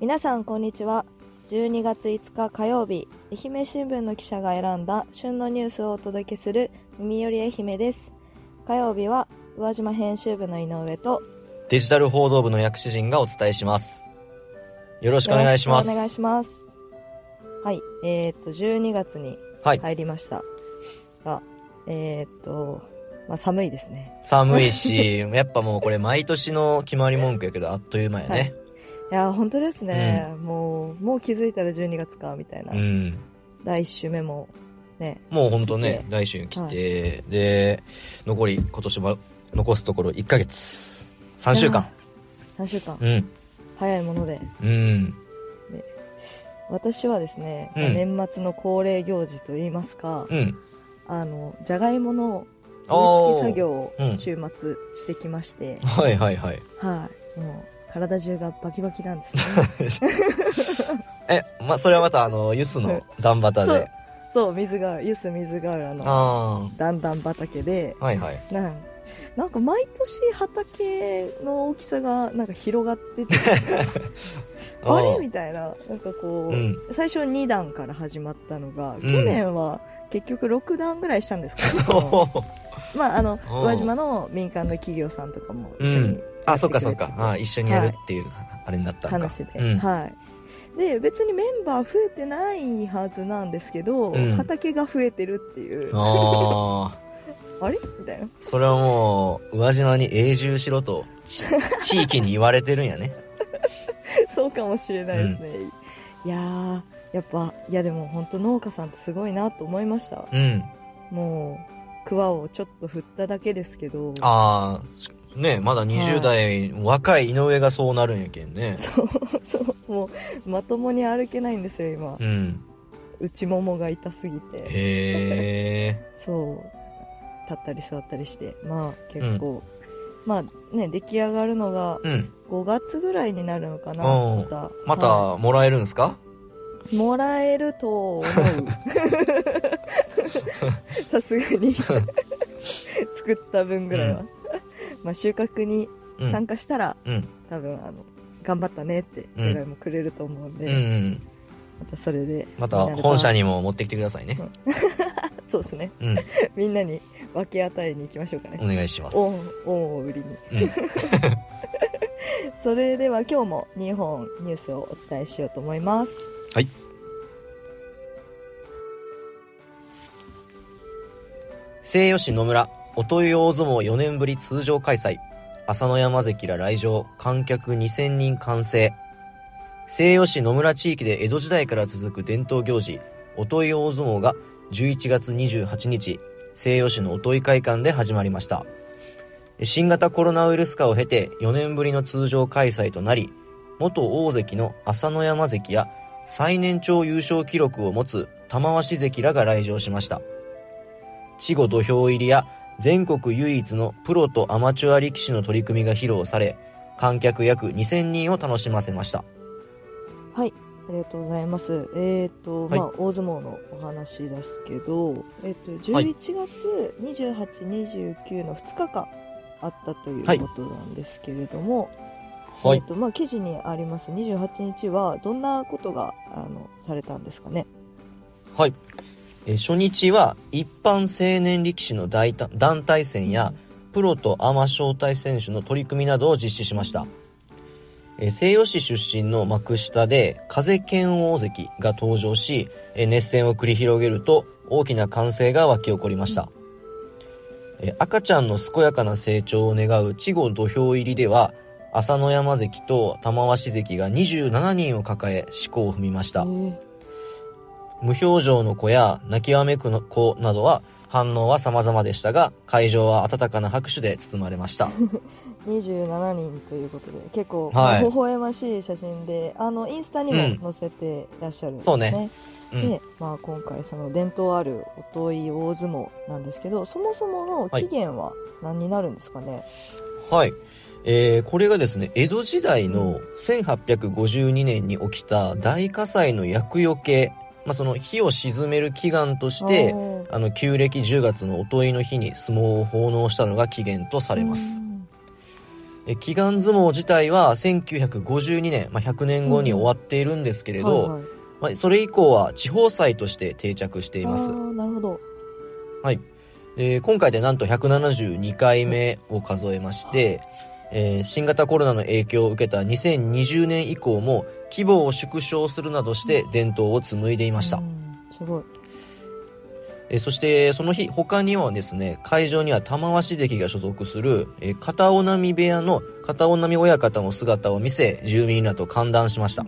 皆さんこんにちは。12月5日火曜日愛媛新聞の記者が選んだ旬のニュースをお届けする耳より愛媛です。火曜日は宇和島編集部の井上とデジタル報道部の薬師陣がお伝えします。よろしくお願いします。お願いします。はいえー、っと12月にはい。入りました。が、えー、っとまあ寒いですね。寒いしやっぱもうこれ毎年の決まり文句やけどあっという間やね、いや本当ですね、もうもう気づいたら12月かみたいな、うん。第1週目もねもうほんとね来週に来て、で残り今年も残すところ1ヶ月。3週間。3週間。うん。早いもので。うん。私はですね、うん。年末の恒例行事といいますか、うん。あのじゃがいもの植え付け作業をうん。週末してきまして、はいはいはい。はい。もう体中がバキバキなんですね。えまそれはまたあのユスの段端そうで？そう。水がゆす水が浦のあ段々畑で。あはいはい。なんなんか毎年畑の大きさがなんか広がってて。あれみたいななんかこう、うん。最初2段から始まったのが、ん。去年は結局6段ぐらいしたんですかねそのまああのう。ん宇和島の民間の企業さんとかも一緒にうんあそっかそっか。あ一緒にやるっていうあれになった話で、うん。はい。で別にメンバー増えてないはずなんですけど、うん。畑が増えてるっていう。ああ あれ？みたいな。それはもう宇和島に永住しろとち 地域に言われてるんやね。そうかもしれないですね、いやーやっぱいやでも本当農家さんってすごいなと思いました。うん。もう桑をちょっと振っただけですけど。ああねまだ20代、若い井上がそうなるんやけんね。そうそう。もうまともに歩けないんですよ今。うん。内ももが痛すぎて。へえそう。立ったり座ったりして。まあ結構、まあね出来上がるのがうん。5月ぐらいになるのかなおうまた。またはもらえるんすか、い。もらえると思う。さすがに。作った分ぐらいは、まあ収穫にうん。参加したら、うん。多分あの頑張ったねって願いもくれると思うんで、うんうんまたそれでまた本社にも持ってきてくださいね。そうですね。うん。みんなに分け与えに行きましょうかね。お願いします。恩恩を売りに。うん。それでは今日も2本ニュースをお伝えしようと思います。はい。西予市野村おとい大相撲4年ぶり通常開催。朝乃山関ら来場。観客2000人完成。西予市野村地域で江戸時代から続く伝統行事。おとい大相撲が11月28日。西予市のおとい会館で始まりました。新型コロナウイルス化を経て4年ぶりの通常開催となり元大関の朝乃山関や最年長優勝記録を持つ玉鷲関らが来場しました。稚語土俵入りや全国唯一のプロとアマチュア力士の取り組みが披露され観客約2000人を楽しませました。はいありがとうございます。えっ、と、はい。まあ大相撲のお話ですけどえっ、とはい。11月2829の2日間あったというはい。ことなんですけれども、はい。えっ、とまあ記事にあります。28日はどんなことがあのされたんですかね？はい。え初日は一般青年力士の団体戦やプロとアマ招待選手の取り組みなどを実施しました。え西予市出身の幕下で風剣大関が登場し、え熱戦を繰り広げると大きな歓声が沸き起こりました。え赤ちゃんの健やかな成長を願う稚語土俵入りでは、朝乃山関と玉鷲関が27人を抱え、思考を踏みましたえ。ー無表情の子や泣きわめくの子などは反応は様々でしたが、会場は温かな拍手で包まれました。27人ということで結構、はい微笑ましい写真であのインスタにうんも載せてらっしゃるんですそうねうん。で、まあ、今回その伝統あるおとい大相撲なんですけどそもそもの起源は何になるんですかね、はい。えー、これがですね、江戸時代の1852年に起きた大火災の厄除け、まあ、その火を沈める祈願として、あの、旧暦10月のおといの日に相撲を奉納したのが起源とされます。うん。え祈願相撲自体は1952年、まあ、100年後に終わっているんですけれど、はいはい。まあ、それ以降は地方祭として定着しています。なるほど。はい。えー今回でなんと172回目を数えまして、えー新型コロナの影響を受けた2020年以降も規模を縮小するなどして伝統を紡いでいました。うんすごい。えーそしてその日他にはですね会場には玉鷲関が所属する、えー片尾波部屋の片尾波親方も姿を見せ住民らと歓談しました、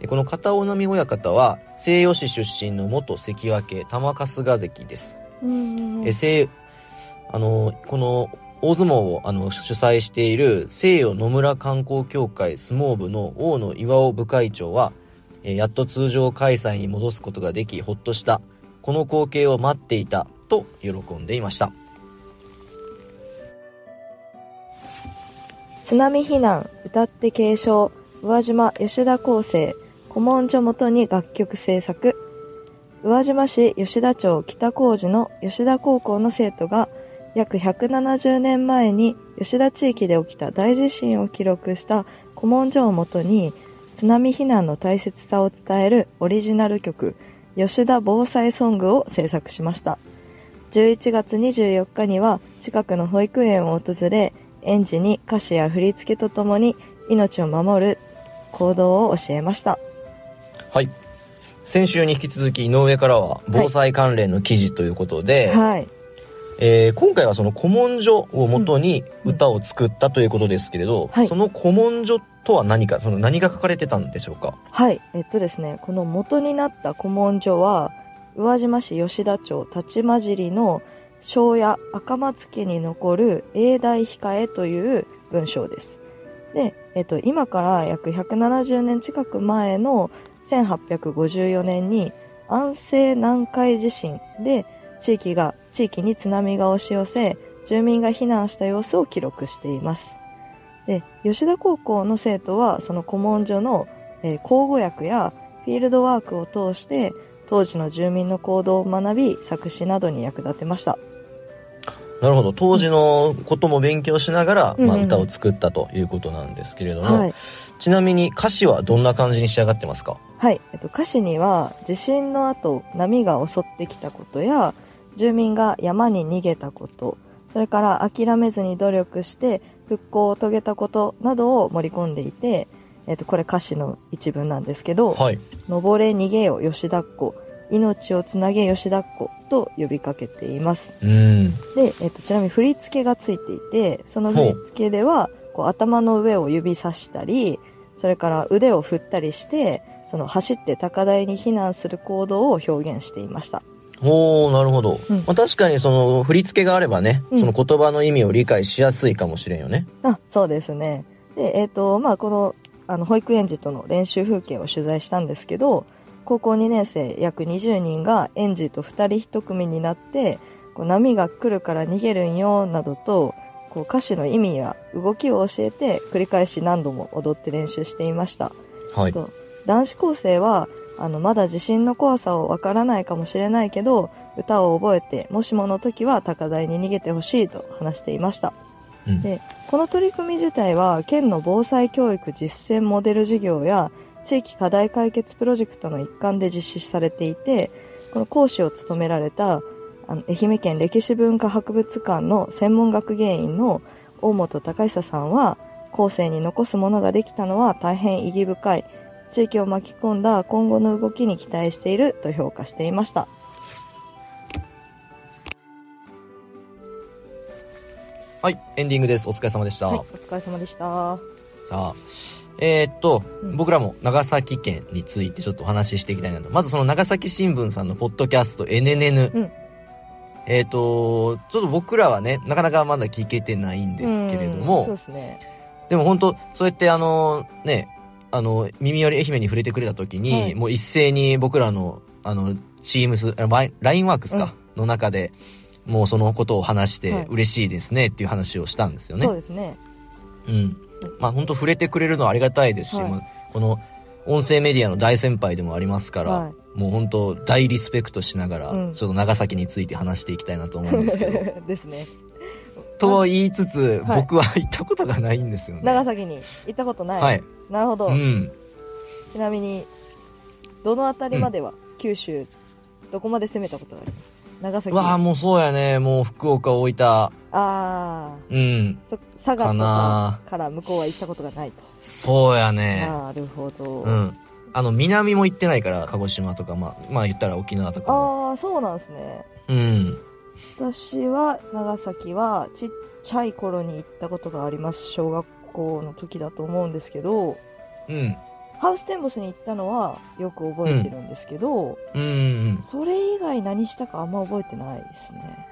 えーこの片尾波親方は西予市出身の元関脇玉春日関です、うんうんうん。えー西あのこの大相撲をあの主催している西予野村観光協会相撲部の大野岩尾部会長は、えーやっと通常開催に戻すことができほっとした。この光景を待っていたと喜んでいました。津波避難歌って継承宇和島吉田厚生古文書元に楽曲制作。宇和島市吉田町北高寺の吉田高校の生徒が約170年前に吉田地域で起きた大地震を記録した古文書をもとに津波避難の大切さを伝えるオリジナル曲吉田防災ソングを制作しました。11月24日には近くの保育園を訪れ園児に歌詞や振り付けとともに命を守る行動を教えました。はい。先週に引き続き井上からは防災関連の記事ということで、はいえー今回はその古文書をもとに歌を作ったということですけれど、はい。その古文書とは何かその何が書かれてたんでしょうか？はい。えっとですねこの元になった古文書は宇和島市吉田町立間尻の庄屋赤松家に残る永代控えという文章です。で、えっと、今から約170年近く前の1854年に安政南海地震で地域が、地域に津波が押し寄せ、住民が避難した様子を記録しています。で、吉田高校の生徒はその古文書の、えー口語訳やフィールドワークを通して当時の住民の行動を学び作詞などに役立てました。なるほど当時のことも勉強しながら、まあ、うんうん歌を作ったということなんですけれども、はい。ちなみに歌詞はどんな感じに仕上がってますか？はい。えっと、歌詞には、地震の後、波が襲ってきたことや、住民が山に逃げたこと、それから諦めずに努力して復興を遂げたことなどを盛り込んでいて、えっと、これ歌詞の一文なんですけど、はい登れ逃げよ吉田っ子、命をつなげ吉田っ子と呼びかけています。うんで、えっと、ちなみに振り付けがついていて、その振り付けでは、こう頭の上を指さしたり、それから腕を振ったりして、その走って高台に避難する行動を表現していました。おーなるほど、うん。まあ、確かにその振り付けがあればね、うん。その言葉の意味を理解しやすいかもしれんよね。あ、そうですね。で、えっ、と、まあ、この、あの、保育園児との練習風景を取材したんですけど、高校2年生約20人が園児と2人1組になって、こう波が来るから逃げるんよ、などと、こう歌詞の意味や動きを教えて繰り返し何度も踊って練習していました。はい。と男子高生はあのまだ地震の怖さをわからないかもしれないけど歌を覚えてもしもの時は高台に逃げてほしいと話していました。うん。でこの取り組み自体は県の防災教育実践モデル事業や地域課題解決プロジェクトの一環で実施されていてこの講師を務められたあの愛媛県歴史文化博物館の専門学芸員の大本隆久さんは後世に残すものができたのは大変意義深い地域を巻き込んだ今後の動きに期待していると評価していました。はいエンディングです。お疲れ様でした、はいお疲れ様でした。さあえーっと、うん。僕らも長崎県についてちょっとお話ししていきたいなと。まずその長崎新聞さんのポッドキャスト NNN、うん。えーっとちょっと僕らはねなかなかまだ聞けてないんですけれども、うんそうですね。でも本当そうやってあのねあの耳より愛媛に触れてくれた時に、はい。もう一斉に僕らのあのチームスあラインワークスか、の中でもうそのことを話してはい。嬉しいですねっていう話をしたんですよね。そうですね。うん。まあ本当触れてくれるのはありがたいですし、はい。まあこの音声メディアの大先輩でもありますから、はい。もう本当大リスペクトしながら、うん。ちょっと長崎について話していきたいなと思うんですけど。ですねと言いつつ、はい僕は行ったことがないんですよね。長崎に行ったことない。はい。なるほど。うん。ちなみに、どのあたりまでは、九州、どこまで攻めたことがありますか？長崎。わあ、もうそうやね。もう福岡、大分。ああ、うん。そ佐賀かかから向こうは行ったことがないと。そうやね。なるほど。うん。あの、南も行ってないから、鹿児島とか、まあ、まあ言ったら沖縄とかも。ああ、そうなんですね。うん。私は、長崎は、ちっちゃい頃に行ったことがあります。小学校の時だと思うんですけど、うん。ハウステンボスに行ったのはよく覚えてるんですけど、うんうんそれ以外何したかあんま覚えてないですね。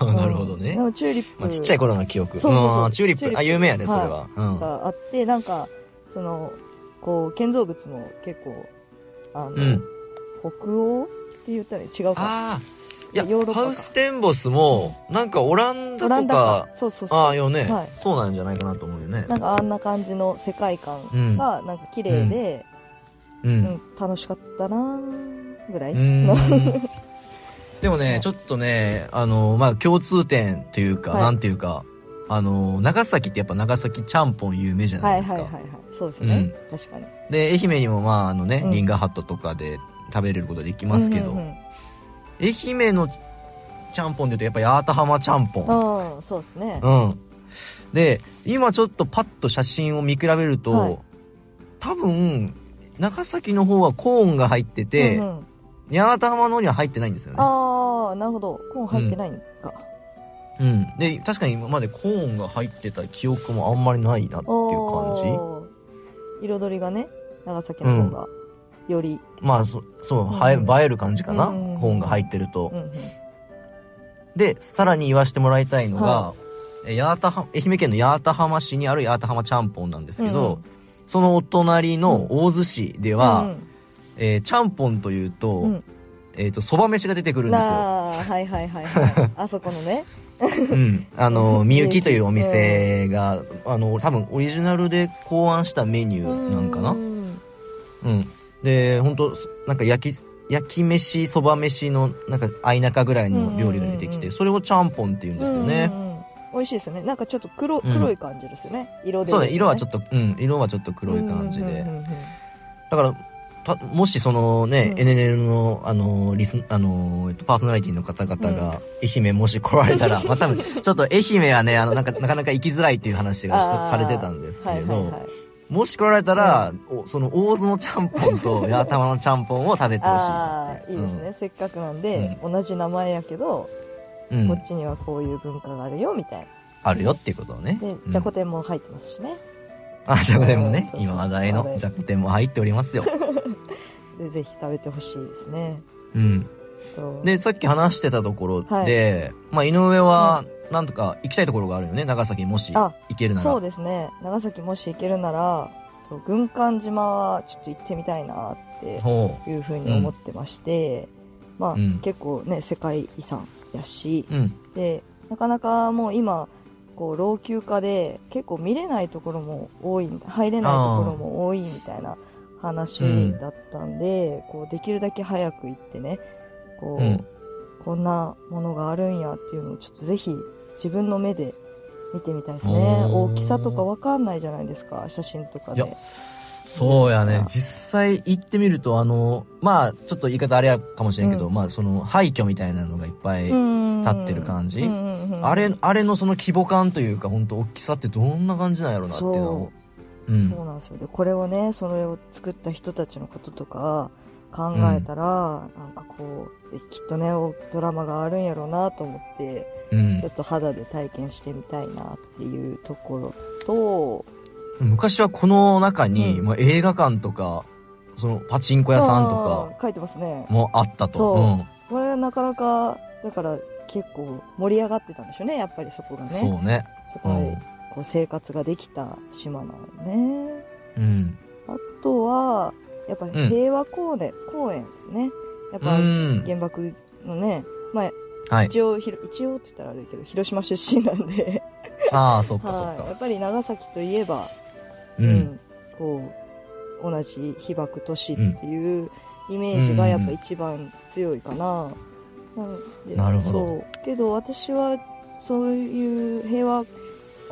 うん。なるほどねチューリップまあ、ちっちゃい頃の記憶。そうそうチューリップ。あ、有名やで、それは。うん。があって、なんか、その、こう、建造物も結構、あの、うん。北欧って言ったら違うか。ああ。いや、ヨーロッパかハウステンボスも、なんかオランダとかか、。そうそうそう。ああ、よね、はいそうなんじゃないかなと思うよね。なんかあんな感じの世界観が、なんか綺麗で、う。うんん、楽しかったなーぐらい。でもね、ちょっとね、あの、まあ、共通点というか、はいなんていうか、あの、長崎ってやっぱ長崎ちゃんぽん有名じゃなはいいですか。はいはいはい。そうですね。確かに。で、愛媛にもまあ、あのね、うんリンガーハットとかで食べれることできますけど、うんうんうん愛媛のちゃんぽんで言うとやっぱ八幡浜ちゃんぽん。うん、そうですね。うん。で、今ちょっとパッと写真を見比べると、はい多分、長崎の方はコーンが入ってて、うんうん八幡浜の方には入ってないんですよね。ああ、なるほど。コーン入ってないんか。うん。で、確かに今までコーンが入ってた記憶もあんまりないなっていう感じ。彩りがね、長崎の方が、より、まあ、そそう、うん映える感じかな、うんコーンが入ってると。うんうん。で、さらに言わせてもらいたいのが、はえ八幡浜愛媛県の八幡浜市にある八幡浜ちゃんぽんなんですけど、うんそのお隣の大洲市では、うんえーちゃんぽんというと、うんえっ、と、蕎麦飯が出てくるんですよ。はいはいはいはい。あそこのね。うん。あの、みゆきというお店が、あの、多分オリジナルで考案したメニューなんかな？ううん。んで、本当なんか焼き、焼き飯、蕎麦飯の、なんか、相中ぐらいの料理が出てきて、うんうんうんそれをちゃんぽんって言うんですよね。うんうんうん美味しいですよね。なんかちょっと黒、うん黒い感じですよね。色で、そうね、色はちょっっと、うん、色はちょっと黒い感じで。うんうんうんうんだから、たもしそのね、うん NNL の、あの、リス、あの、えっと、パーソナリティの方々が、愛媛もし来られたら、まあ多分、ちょっと愛媛はね、あの、なんか、なかなか行きづらいっていう話がされてたんですけれど、はいはいはい。もし来られたら、おその大津のちゃんぽんと 八幡のちゃんぽんを食べてほしいあなあ。いいですね。せっかくなんで、同じ名前やけど、うん。うん。こっちにはこういう文化があるよ、みたいな。あるよっていうことをね。で、うんじゃこ天も入ってますしね。あ、じゃこ天もね今話題のじゃこ天も入っておりますよ。で、ぜひ食べてほしいですね。うん。とで、さっき話してたところはで、まあ、井上は、なんとか行きたいところがあるよね。長崎もしあ行けるなら。そうですね。長崎もし行けるなら、と軍艦島はちょっと行ってみたいなってほいうふうに思ってまして、まあ、うん結構ね、世界遺産やし、う。うん。で、なかなかもう今、こう、老朽化で結構見れないところも多い、入れないところも多いみたいな話だったんで、こう、できるだけ早く行ってね、こう、うんこんなものがあるんやっていうのをちょっとぜひ自分の目で見てみたいですね。大きさとかわかんないじゃないですか、写真とかで。そうやねうん。実際行ってみると、あの、まあ、ちょっと言い方あれやかもしれんけど、うんまあ、その、廃墟みたいなのがいっぱい、立立ってる感じうんうんうんあれ、あれのその規模感というか、本当大きさってどんな感じなんやろうなっていうのを。うん。そうなんですよ。で、これをね、それを作った人たちのこととか考えたら、なんかこう、えきっとね、おドラマがあるんやろうなと思って、うんちょっと肌で体験してみたいなっていうところと、昔はこの中に、うんもう映画館とか、そのパチンコ屋さんとあー書いてますねか。もあったと。これはなかなか、だから結構盛り上がってたんでしょうね、やっぱりそこがね。そうね。そこでこう生活ができた島なのね。うん。あとは、やっぱ平和公園、公園ね。やっぱうん。原爆のね、まあはい。一応ひろ、一応って言ったらあれだけど、広島出身なんで、ああ、そっかそっはい。やか。っぱり長崎といえば、うん。こう、同じ被爆都市っていうイメージがやっぱ一番強いかな。なのでなるほどそう。けど私はそういう平和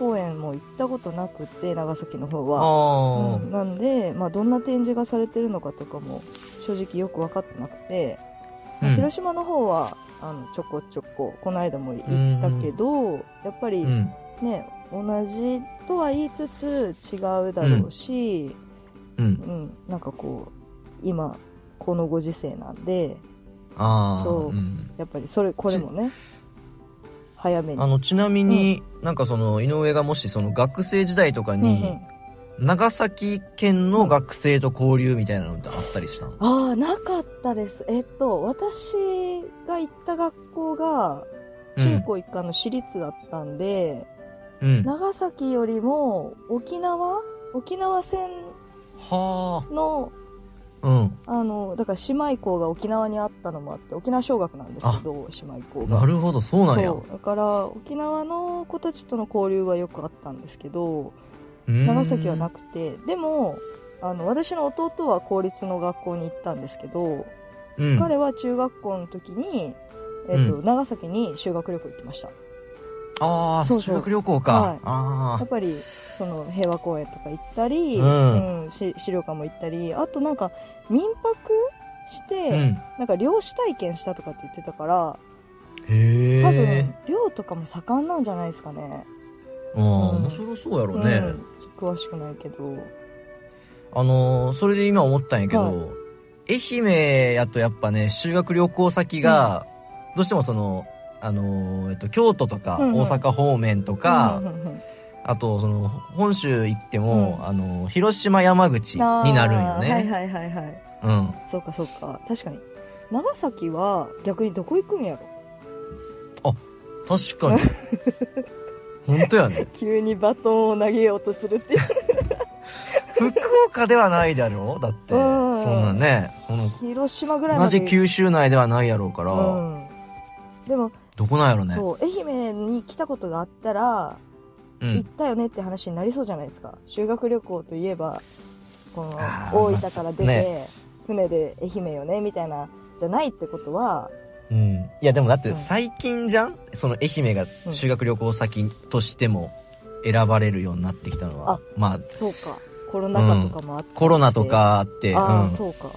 公園も行ったことなくて長崎の方は、うん。なんで、まあ、どんな展示がされてるのかとかも正直よく分かってなくて、うん。広島の方はあのちょこちょここの間も行ったけど、やっぱりうん。ね、同じとは言いつつ違うだろうし、うん。うん。なんかこう今このご時世なんでそう。うん。やっぱりそれこれもね早めに。あの、ちなみに、なんかその、井上がもしその学生時代とかうんに、長崎県の学生と交流みたいなのってあったりしたの、うんああなかったです。えっと私が行った学校が中高一貫の私立だったんで、うん。長崎よりも沖縄？沖縄戦はのあ。うん。あのだから姉妹校が沖縄にあったのもあって沖縄小学なんですけど姉妹校がなるほど、そうなんや。そうだから沖縄の子たちとの交流はよくあったんですけど長長崎はなくてでもあの私の弟は公立の学校に行ったんですけど、うん。彼は中学校の時に、えっとう長崎に修学旅行行きましたああ、そうそう修学旅行か。はいあやっぱりその平和公園とか行ったり、うんうんし資料館も行ったりあとなんか民泊して、あ。うん。なんか漁師体験したとかって言ってたからへえ。多分漁とかも盛んなんじゃないですかねああ、うん面白そうやろね。うん、詳しくないけどあのーそれで今思ったんやけど、はい愛媛やとやっぱね、修学旅行先が、どうしてもその、あのーえっと、京都とか大阪方面とか、あとその、本州行っても、うん。あのー広島山口になるんよね。はいはいはいはい。うん。そうかそうか。確かに。長崎は逆にどこ行くんやろ？確かに。本当やね。急にバトンを投げようとするっていう。福岡ではないだろう？だって。うん。そんなね、この、広島ぐらいまで。同じ九州内ではないやろうから、うん、でも、どこなんやろね。そう愛媛に来たことがあったら、うん。行ったよねって話になりそうじゃないですか。修学旅行といえばこの大分から出て、ね。船で愛媛よねみたいなじゃないってことはうん。いやでもだってうん。最近じゃん、その愛媛が修学旅行先としても選ばれるようになってきたのは。まあ、そうか。コロナ禍とかもあって、コロナとかあって、ああ、うん。そうか。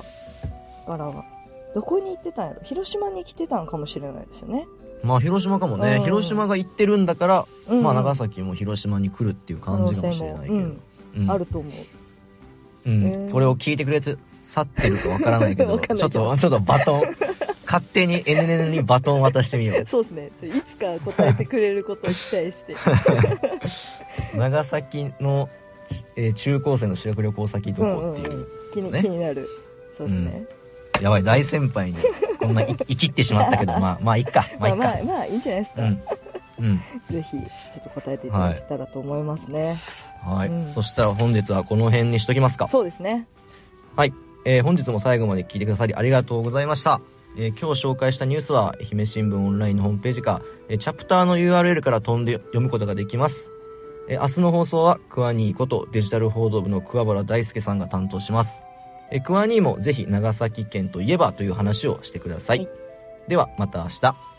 だから。どこに行ってたんやろ？広島に来てたんかもしれないですよね、まあ広島かもね、うん。広島が行ってるんだから、うん。まあ長崎も広島に来るっていう感じかもしれないけど。うん。あると思う。うん。へー。これを聞いてくれて去ってるかわからないけど ちょっと、ちょっとバトン、勝手に NN にバトン渡してみよう。そうですね。いつか答えてくれることを期待して。長崎の、えー中高生の修学旅行先どこっていう。んんん。気にね。気になる。そうですね、やばい、大先輩に、こんな生きってしまったけど、まあ、まあ、いっか。まあ、いっか。まあまあまあいいんじゃないですか、うん。うん。ぜひちょっと答えていただけたらと思いますね、はい、うんそしたら本日はこの辺にしときますか。そうですねはい。えー本日も最後まで聞いてくださりありがとうございました。えー今日紹介したニュースは愛媛新聞オンラインのホームページか、えーチャプターの URL から飛んで読むことができます。えー明日の放送はクワニーことデジタル報道部の桑原大輔さんが担当します。えークワニーもぜひ長崎県といえばという話をしてください。はいではまた明日。